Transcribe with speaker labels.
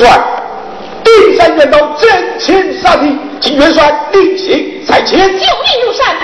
Speaker 1: 帅，第三卷刀，阵前杀敌，请元帅另行裁决，救命
Speaker 2: 用膳。